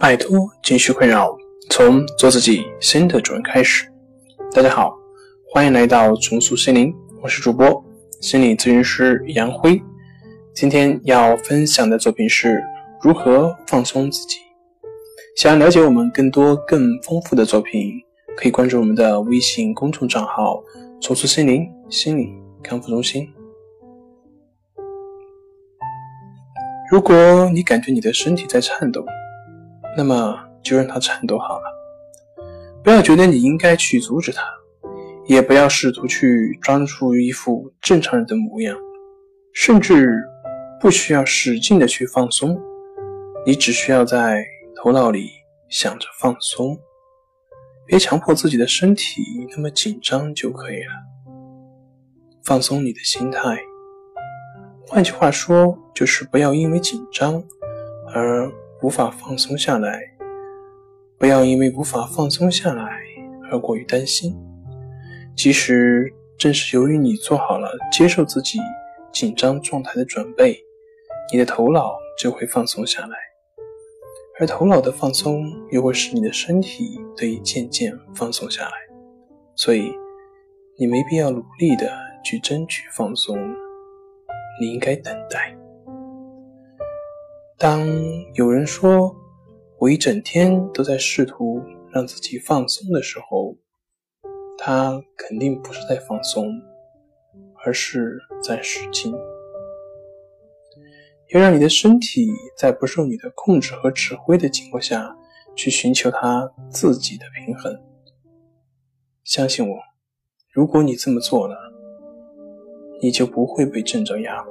摆脱情绪困扰，从做自己新的主人开始。大家好，欢迎来到重塑心灵，我是主播心理咨询师杨辉。今天要分享的作品是如何放松自己。想要了解我们更多更丰富的作品，可以关注我们的微信公众账号“重塑心灵心理康复中心”。如果你感觉你的身体在颤抖，那么就让它颤抖好了，不要觉得你应该去阻止它，也不要试图去装出一副正常人的模样，甚至不需要使劲的去放松，你只需要在头脑里想着放松，别强迫自己的身体那么紧张就可以了。放松你的心态，换句话说，就是不要因为紧张而。无法放松下来，不要因为无法放松下来而过于担心。其实，正是由于你做好了接受自己紧张状态的准备，你的头脑就会放松下来，而头脑的放松又会使你的身体得以渐渐放松下来。所以，你没必要努力的去争取放松，你应该等待。当有人说我一整天都在试图让自己放松的时候，他肯定不是在放松，而是在使劲。要让你的身体在不受你的控制和指挥的情况下去寻求它自己的平衡。相信我，如果你这么做了，你就不会被症状压垮。